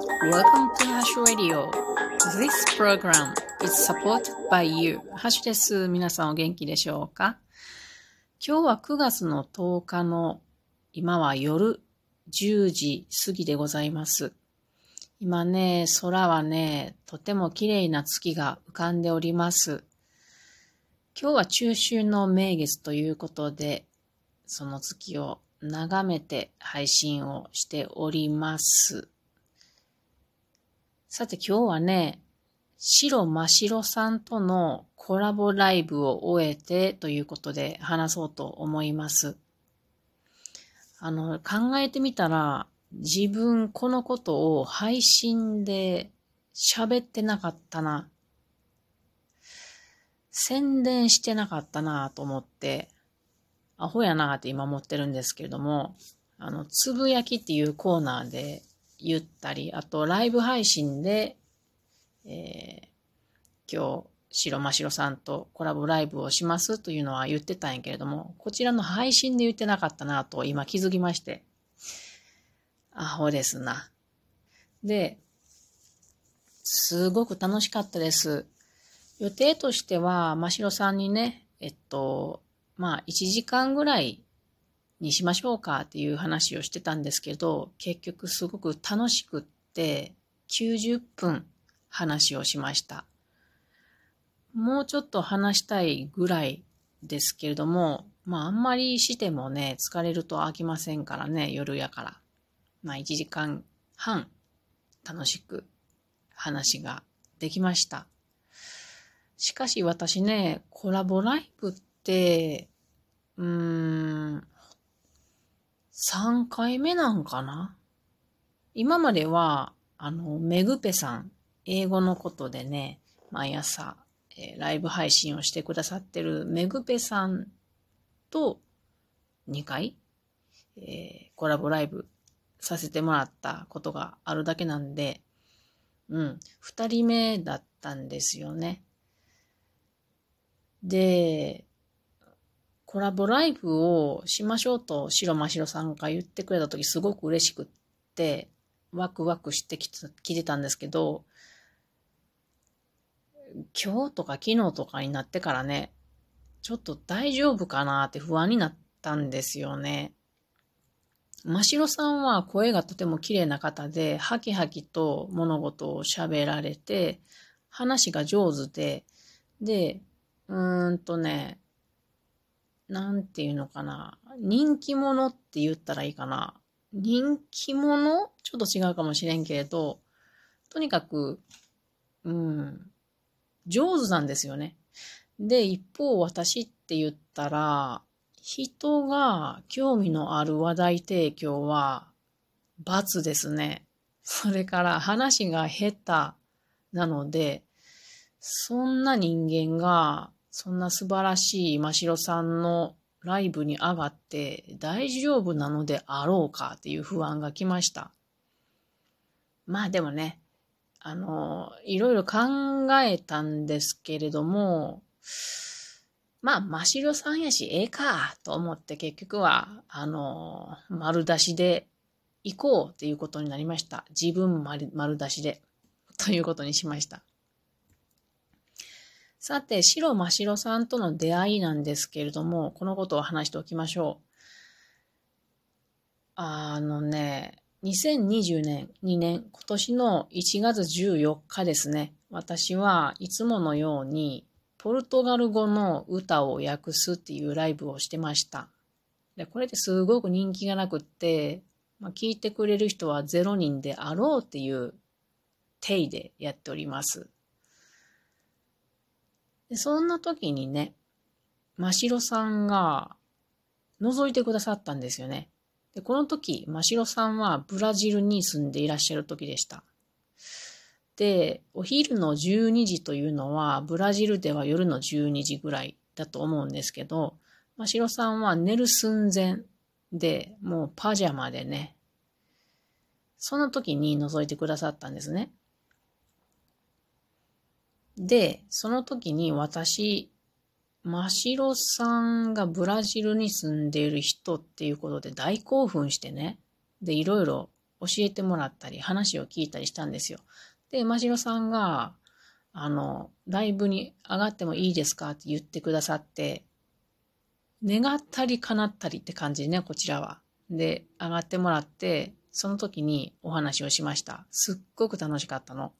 Welcome to Hash Radio. This program is supported by you. ハッシュです。皆さんお元気でしょうか？今日は9月の10日の今は夜10時過ぎでございます。今ね、空はね、とても綺麗な月が浮かんでおります。今日は中秋の名月ということで、その月を眺めて配信をしております。さて今日はね、白真白さんとのコラボライブを終えてということで話そうと思います。あの、考えてみたら、自分このことを配信で喋ってなかったな。宣伝してなかったなと思って、アホやなって今思ってるんですけれども、あの、つぶやきっていうコーナーで言ったり、あとライブ配信で、えー、今日、白真白さんとコラボライブをしますというのは言ってたんやけれども、こちらの配信で言ってなかったなと今気づきまして、アホですな。で、すごく楽しかったです。予定としては、真白さんにね、えっと、まあ、1時間ぐらいにしましょうかっていう話をしてたんですけど、結局すごく楽しくって、90分話をしました。もうちょっと話したいぐらいですけれども、まああんまりしてもね、疲れると飽きませんからね、夜やから。まあ1時間半楽しく話ができました。しかし私ね、コラボライブって、うーん、3回目なんかな？今までは、あの、メグペさん、英語のことでね、毎朝、えー、ライブ配信をしてくださってるメグペさんと2回、えー、コラボライブさせてもらったことがあるだけなんで、うん、2人目だったんですよね。で、コラボライブをしましょうと白真白さんが言ってくれた時すごく嬉しくって、ワクワクしてきてたんですけど、今日とか昨日とかになってからね、ちょっと大丈夫かなって不安になったんですよね。真白さんは声がとても綺麗な方で、ハキハキと物事を喋られて、話が上手で、で、うーんとね、なんていうのかな。人気者って言ったらいいかな。人気者？ちょっと違うかもしれんけれど、とにかく、うん、上手なんですよね。で、一方私って言ったら、人が興味のある話題提供は、罰ですね。それから話が下手なので、そんな人間がそんな素晴らしい真城さんのライブに上がって大丈夫なのであろうかっていう不安が来ました。まあでもね、あの、いろいろ考えたんですけれども、まあ、真城さんやし、ええか、と思って結局は、あの、丸出しで行こうっていうことになりました。自分丸出しで、ということにしました。さて、白真白さんとの出会いなんですけれども、このことを話しておきましょう。あのね、2020年、2年、今年の1月14日ですね、私はいつものように、ポルトガル語の歌を訳すっていうライブをしてました。で、これってすごく人気がなくって、まあ、聞いてくれる人は0人であろうっていう体でやっております。で、そんな時にね、真城さんが覗いてくださったんですよね。で、この時、真城さんはブラジルに住んでいらっしゃる時でした。で、お昼の12時というのは、ブラジルでは夜の12時ぐらいだと思うんですけど、真城さんは寝る寸前で、もうパジャマでね、その時に覗いてくださったんですね。で、その時に私、真城さんがブラジルに住んでいる人っていうことで大興奮してね。で、いろいろ教えてもらったり、話を聞いたりしたんですよ。で、ましろさんが、あの、ライブに上がってもいいですかって言ってくださって、願ったり叶ったりって感じでね、こちらは。で、上がってもらって、その時にお話をしました。すっごく楽しかったの。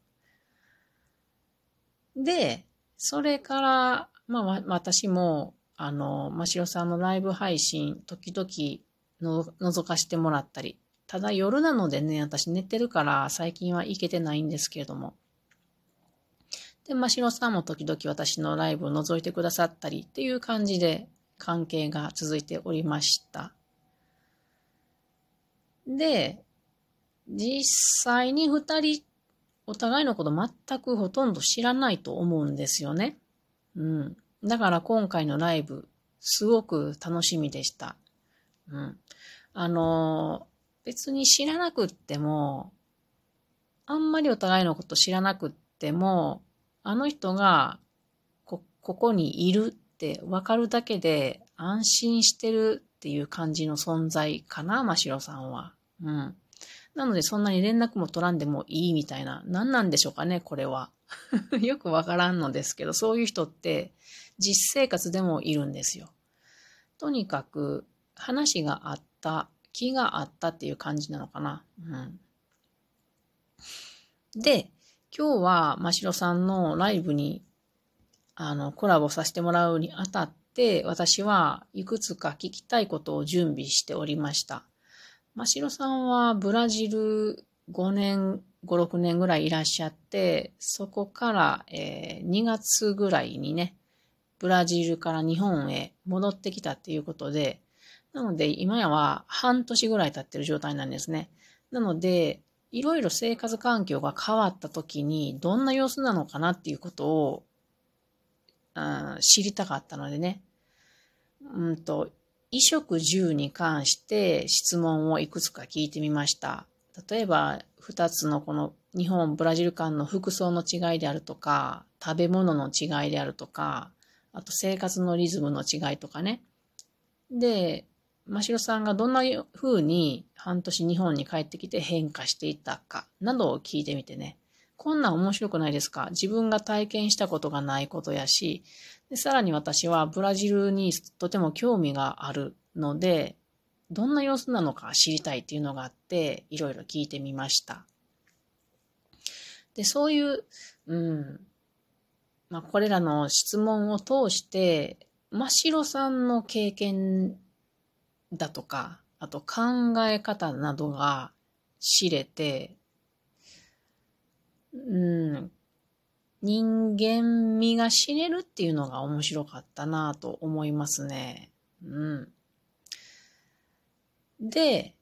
で、それから、まあ、私も、あの、ましろさんのライブ配信、時々の覗かしてもらったり、ただ夜なのでね、私寝てるから最近は行けてないんですけれども。で、ましろさんも時々私のライブを覗いてくださったりっていう感じで関係が続いておりました。で、実際に二人、お互いのこと全くほとんど知らないと思うんですよね。うん。だから今回のライブ、すごく楽しみでした。うん。あの、別に知らなくっても、あんまりお互いのこと知らなくっても、あの人がこ、ここにいるってわかるだけで安心してるっていう感じの存在かな、ましろさんは。うん。なのでそんなに連絡も取らんでもいいみたいな。何なんでしょうかね、これは。よくわからんのですけど、そういう人って実生活でもいるんですよ。とにかく話があった、気があったっていう感じなのかな。うん。で、今日はましろさんのライブにあのコラボさせてもらうにあたって、私はいくつか聞きたいことを準備しておりました。ましろさんはブラジル5年、5、6年ぐらいいらっしゃって、そこから、えー、2月ぐらいにね、ブラジルから日本へ戻ってきたっていうことで、なので今やは半年ぐらい経ってる状態なんですね。なので、いろいろ生活環境が変わった時にどんな様子なのかなっていうことを、うん、知りたかったのでね。うんと、衣食住に関して質問をいくつか聞いてみました。例えば、二つのこの日本、ブラジル間の服装の違いであるとか、食べ物の違いであるとか、あと生活のリズムの違いとかね。で、真城さんがどんな風に半年日本に帰ってきて変化していったかなどを聞いてみてね。こんなん面白くないですか？自分が体験したことがないことやし、でさらに私はブラジルにとても興味があるので、どんな様子なのか知りたいっていうのがあって、いろいろ聞いてみました。で、そういう、うん、まあ、これらの質問を通して、真城さんの経験だとか、あと考え方などが知れて、うん、人間味が知れるっていうのが面白かったなと思いますね。うん。で、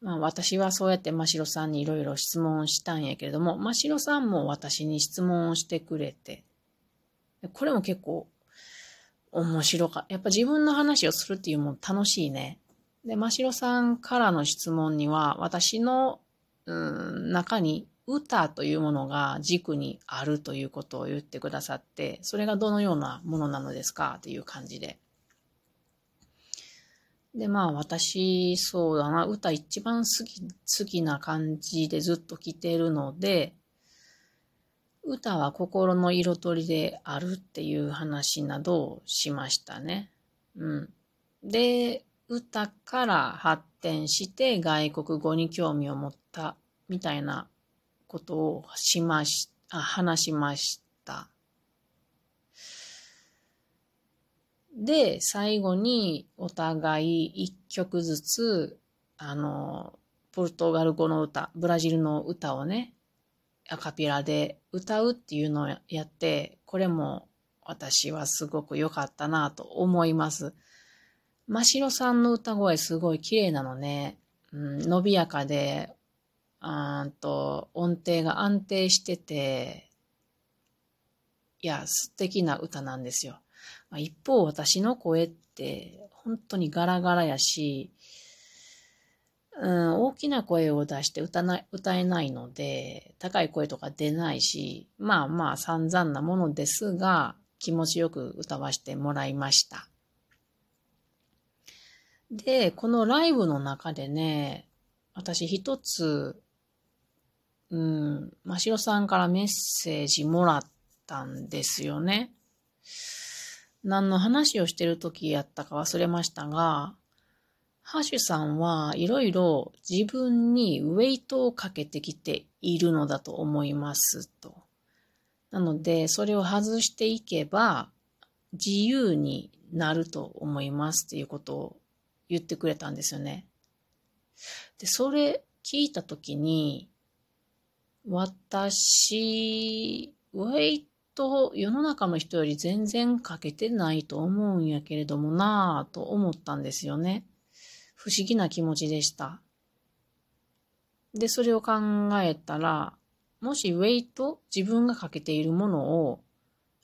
まあ私はそうやって真城さんにいろいろ質問したんやけれども、真城さんも私に質問をしてくれて、これも結構面白かった。やっぱ自分の話をするっていうのも楽しいね。で、真城さんからの質問には、私の、うん、中に歌というものが軸にあるということを言ってくださって、それがどのようなものなのですかという感じで。で、まあ私、そうだな、歌一番好き、好きな感じでずっと来てるので、歌は心の彩りであるっていう話などをしましたね。うん。で、歌から発展して外国語に興味を持ったみたいなことをしまし、あ話しました。で、最後にお互い一曲ずつ、あの、ポルトガル語の歌、ブラジルの歌をね、アカペラで歌うっていうのをやって、これも私はすごく良かったなと思います。真城さんの歌声すごい綺麗なのね。うん、伸びやかで、あと音程が安定してて、いや、素敵な歌なんですよ。一方、私の声って本当にガラガラやし、うん、大きな声を出して歌な歌えないので、高い声とか出ないし、まあまあ散々なものですが、気持ちよく歌わせてもらいました。で、このライブの中でね、私一つうん、ましろさんからメッセージもらったんですよね。何の話をしてる時やったか忘れましたが、ハッシュさんはいろいろ自分にウェイトをかけてきているのだと思いますと。なので、それを外していけば自由になると思いますっていうことを言ってくれたんですよね。で、それ聞いたときに、私、ウェイト世の中の人より全然かけてないと思うんやけれどもなぁと思ったんですよね。不思議な気持ちでした。で、それを考えたら、もしウェイト、自分がかけているものを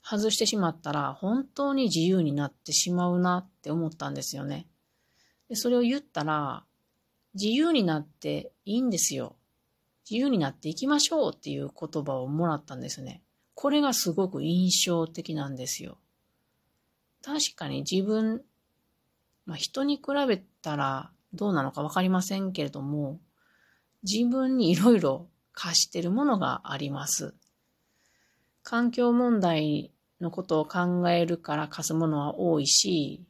外してしまったら、本当に自由になってしまうなって思ったんですよね。で、それを言ったら、自由になっていいんですよ。自由になっていきましょうっていう言葉をもらったんですね。これがすごく印象的なんですよ。確かに自分まあ、人に比べたらどうなのかわかりませんけれども、自分にいろいろ貸してるものがあります。環境問題のことを考えるから貸すものは多いし、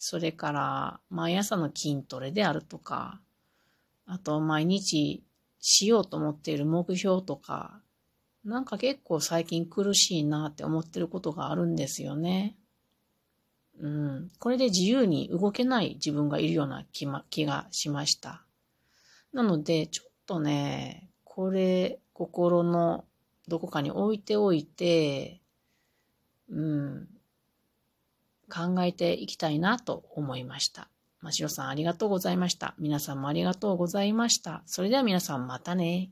それから毎朝の筋トレであるとか、あと毎日しようと思っている目標とか、なんか結構最近苦しいなって思ってることがあるんですよね。うん、これで自由に動けない自分がいるような気,、ま、気がしました。なので、ちょっとね、これ、心のどこかに置いておいて、うん、考えていきたいなと思いました。ましろさんありがとうございました。皆さんもありがとうございました。それでは皆さんまたね。